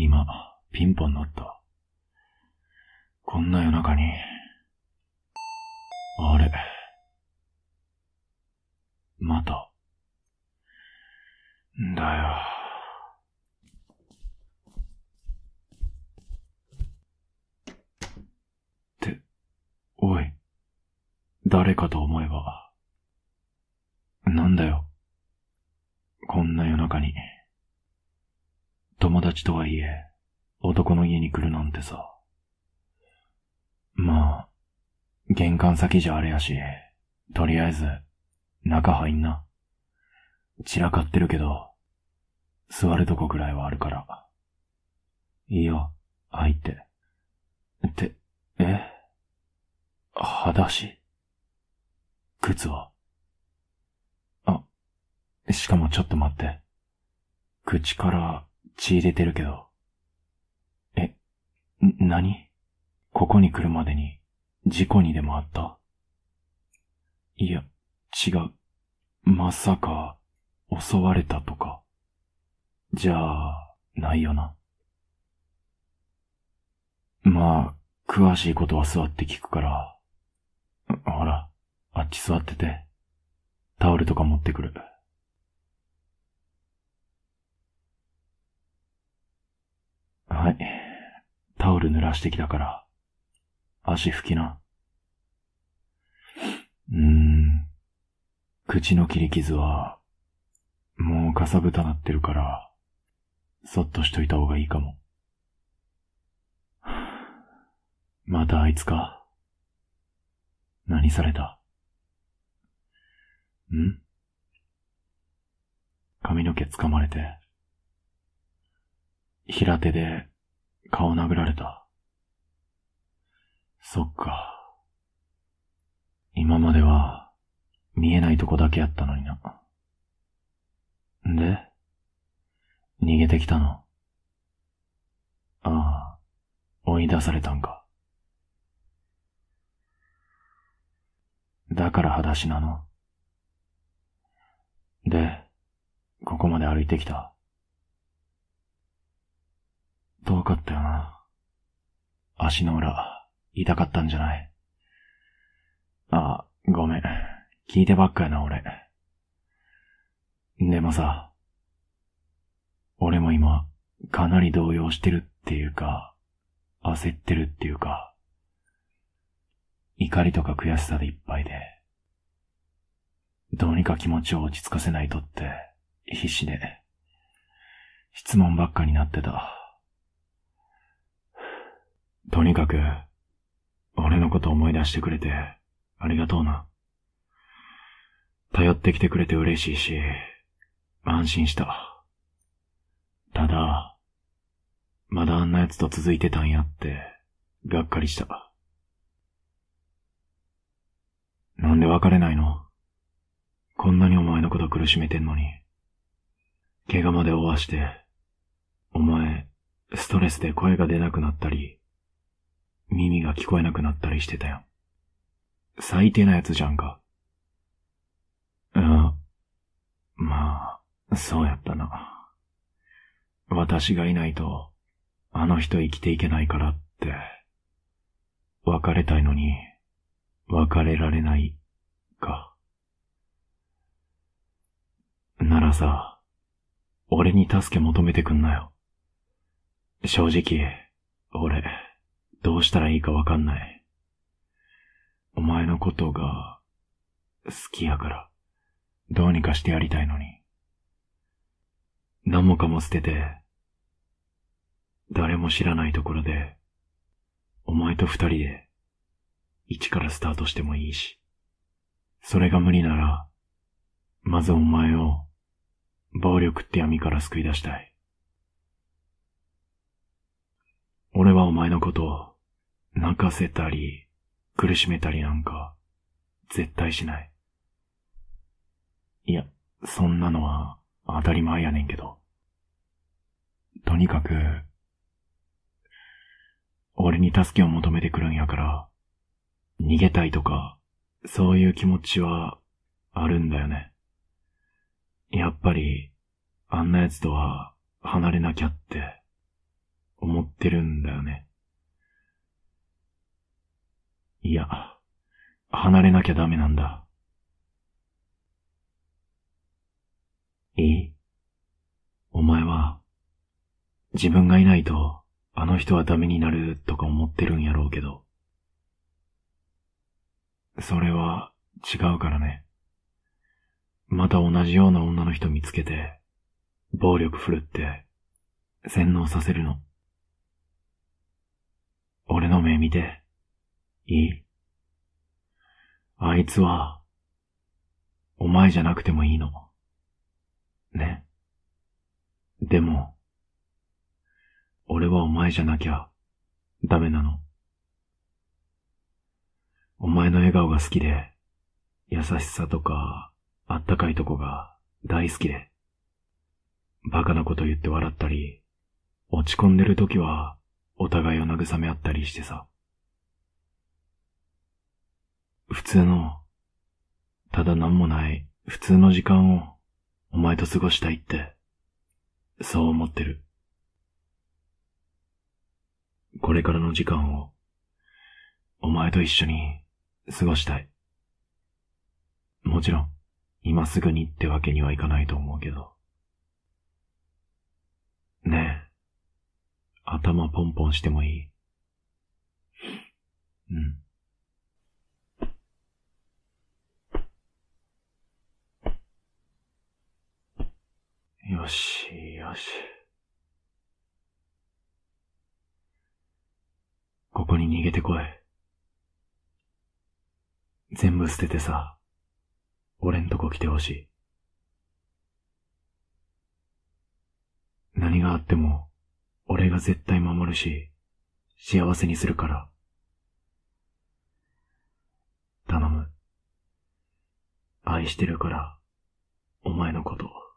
今、ピンポン鳴った。こんな夜中に。あれ。また。んだよ。って、おい。誰かと思えば。なんだよ。こんな夜中に。友達とはいえ、男の家に来るなんてさ。まあ、玄関先じゃあれやし、とりあえず、中入んな。散らかってるけど、座るとこくらいはあるから。いいよ、入って。って、え？裸足？靴は？あ、しかもちょっと待って。口から血出てるけど。え、ん、何？ここに来るまでに事故にでもあった？いや、違う。まさか、襲われたとか。じゃあ、ないよな。まあ、詳しいことは座って聞くから。ほら、あっち座ってて。タオルとか持ってくる。はい。タオル濡らしてきたから、足拭きな。うーん。口の切り傷は、もうかさぶたなってるから、そっとしといた方がいいかも。またあいつか。何された？ん？髪の毛掴まれて、平手で顔殴られた。そっか。今までは見えないとこだけやったのにな。で逃げてきたのああ、追い出されたんか。だから裸足なので、ここまで歩いてきた。遠かったよな。足の裏、痛かったんじゃないあ、ごめん。聞いてばっかやな、俺。でもさ、俺も今、かなり動揺してるっていうか、焦ってるっていうか、怒りとか悔しさでいっぱいで、どうにか気持ちを落ち着かせないとって、必死で、質問ばっかになってた。とにかく、俺のこと思い出してくれて、ありがとうな。頼ってきてくれて嬉しいし、安心した。ただ、まだあんな奴と続いてたんやって、がっかりした。なんで別れないの？こんなにお前のこと苦しめてんのに。怪我まで負わして、お前、ストレスで声が出なくなったり、耳が聞こえなくなったりしてたよ。最低なやつじゃんか。うん。まあ、そうやったな。私がいないと、あの人生きていけないからって、別れたいのに、別れられない、か。ならさ、俺に助け求めてくんなよ。正直、俺、うしたらいいかわかんない。お前のことが、好きやから、どうにかしてやりたいのに。何もかも捨てて、誰も知らないところで、お前と二人で、一からスタートしてもいいし、それが無理なら、まずお前を、暴力って闇から救い出したい。俺はお前のことを、泣かせたり、苦しめたりなんか、絶対しない。いや、そんなのは当たり前やねんけど。とにかく、俺に助けを求めてくるんやから、逃げたいとか、そういう気持ちはあるんだよね。やっぱり、あんな奴とは離れなきゃって、思ってるんだよね。いや、離れなきゃダメなんだ。いいお前は、自分がいないと、あの人はダメになるとか思ってるんやろうけど、それは違うからね。また同じような女の人見つけて、暴力振るって、洗脳させるの。俺の目見て、いい？あいつは、お前じゃなくてもいいの。ね。でも、俺はお前じゃなきゃ、ダメなの。お前の笑顔が好きで、優しさとか、あったかいとこが大好きで、バカなこと言って笑ったり、落ち込んでる時は、お互いを慰め合ったりしてさ。普通の、ただ何もない普通の時間をお前と過ごしたいって、そう思ってる。これからの時間を、お前と一緒に過ごしたい。もちろん、今すぐにってわけにはいかないと思うけど。ねえ、頭ポンポンしてもいいうん。よし、よし。ここに逃げてこい。全部捨ててさ、俺んとこ来てほしい。何があっても、俺が絶対守るし、幸せにするから。頼む。愛してるから、お前のこと。